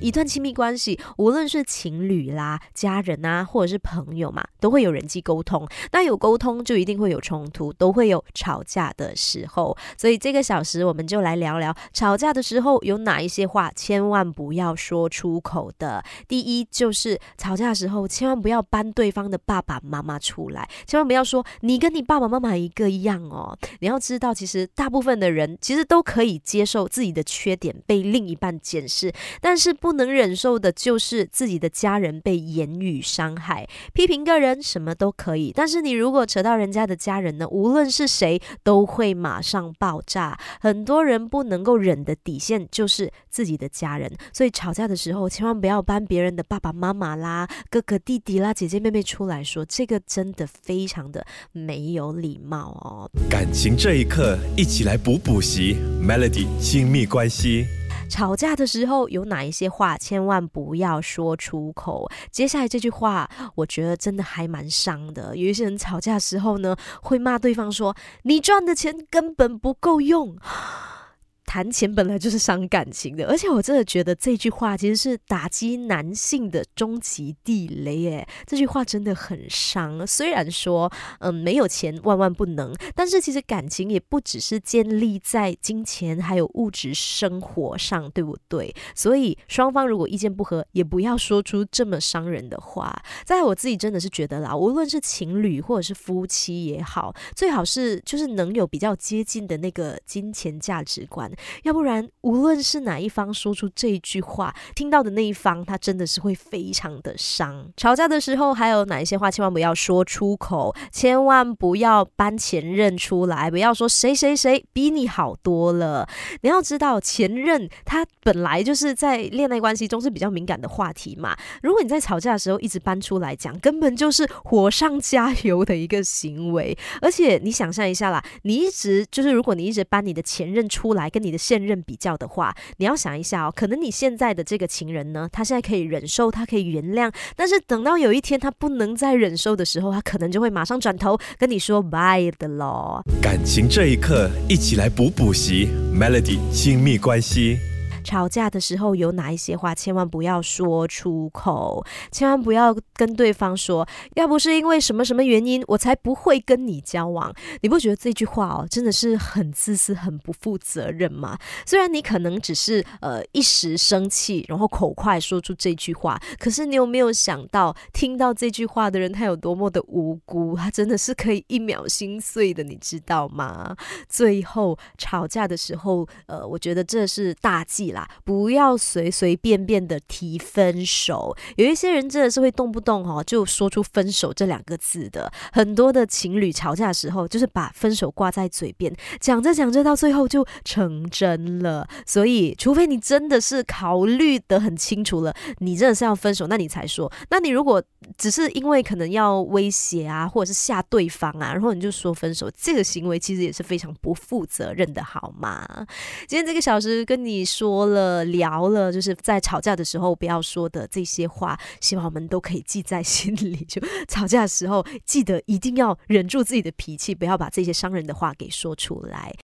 一段亲密关系，无论是情侣啦、家人啊，或者是朋友嘛，都会有人际沟通。那有沟通，就一定会有冲突，都会有吵架的时候。所以这个小时，我们就来聊聊吵架的时候有哪一些话千万不要说出口的。第一，就是吵架的时候，千万不要搬对方的爸爸妈妈出来，千万不要说你跟你爸爸妈妈一个样哦。你要知道，其实大部分的人其实都可以接受自己的缺点被另一半检视，但是不。不能忍受的就是自己的家人被言语伤害、批评个人什么都可以，但是你如果扯到人家的家人呢，无论是谁都会马上爆炸。很多人不能够忍的底线就是自己的家人，所以吵架的时候千万不要搬别人的爸爸妈妈啦、哥哥弟弟啦、姐姐妹妹出来说，这个真的非常的没有礼貌哦。感情这一刻，一起来补补习，Melody 亲密关系。吵架的时候有哪一些话千万不要说出口？接下来这句话，我觉得真的还蛮伤的。有一些人吵架的时候呢，会骂对方说：“你赚的钱根本不够用。”谈钱本来就是伤感情的，而且我真的觉得这句话其实是打击男性的终极地雷耶。这句话真的很伤。虽然说，嗯，没有钱万万不能，但是其实感情也不只是建立在金钱还有物质生活上，对不对？所以双方如果意见不合，也不要说出这么伤人的话。在我自己真的是觉得啦，无论是情侣或者是夫妻也好，最好是就是能有比较接近的那个金钱价值观。要不然，无论是哪一方说出这句话，听到的那一方，他真的是会非常的伤。吵架的时候，还有哪一些话千万不要说出口？千万不要搬前任出来，不要说谁谁谁比你好多了。你要知道，前任他本来就是在恋爱关系中是比较敏感的话题嘛。如果你在吵架的时候一直搬出来讲，根本就是火上加油的一个行为。而且你想象一下啦，你一直就是，如果你一直搬你的前任出来跟你。你的现任比较的话，你要想一下哦，可能你现在的这个情人呢，他现在可以忍受，他可以原谅，但是等到有一天他不能再忍受的时候，他可能就会马上转头跟你说 bye 的喽。感情这一刻，一起来补补习，Melody 亲密关系。吵架的时候有哪一些话千万不要说出口，千万不要跟对方说，要不是因为什么什么原因，我才不会跟你交往。你不觉得这句话哦，真的是很自私、很不负责任吗？虽然你可能只是呃一时生气，然后口快说出这句话，可是你有没有想到，听到这句话的人他有多么的无辜？他真的是可以一秒心碎的，你知道吗？最后吵架的时候，呃，我觉得这是大忌了。不要随随便便的提分手，有一些人真的是会动不动哦就说出分手这两个字的。很多的情侣吵架的时候，就是把分手挂在嘴边，讲着讲着到最后就成真了。所以，除非你真的是考虑的很清楚了，你真的是要分手，那你才说。那你如果只是因为可能要威胁啊，或者是吓对方啊，然后你就说分手，这个行为其实也是非常不负责任的，好吗？今天这个小时跟你说说。了聊了，就是在吵架的时候不要说的这些话，希望我们都可以记在心里。就吵架的时候，记得一定要忍住自己的脾气，不要把这些伤人的话给说出来。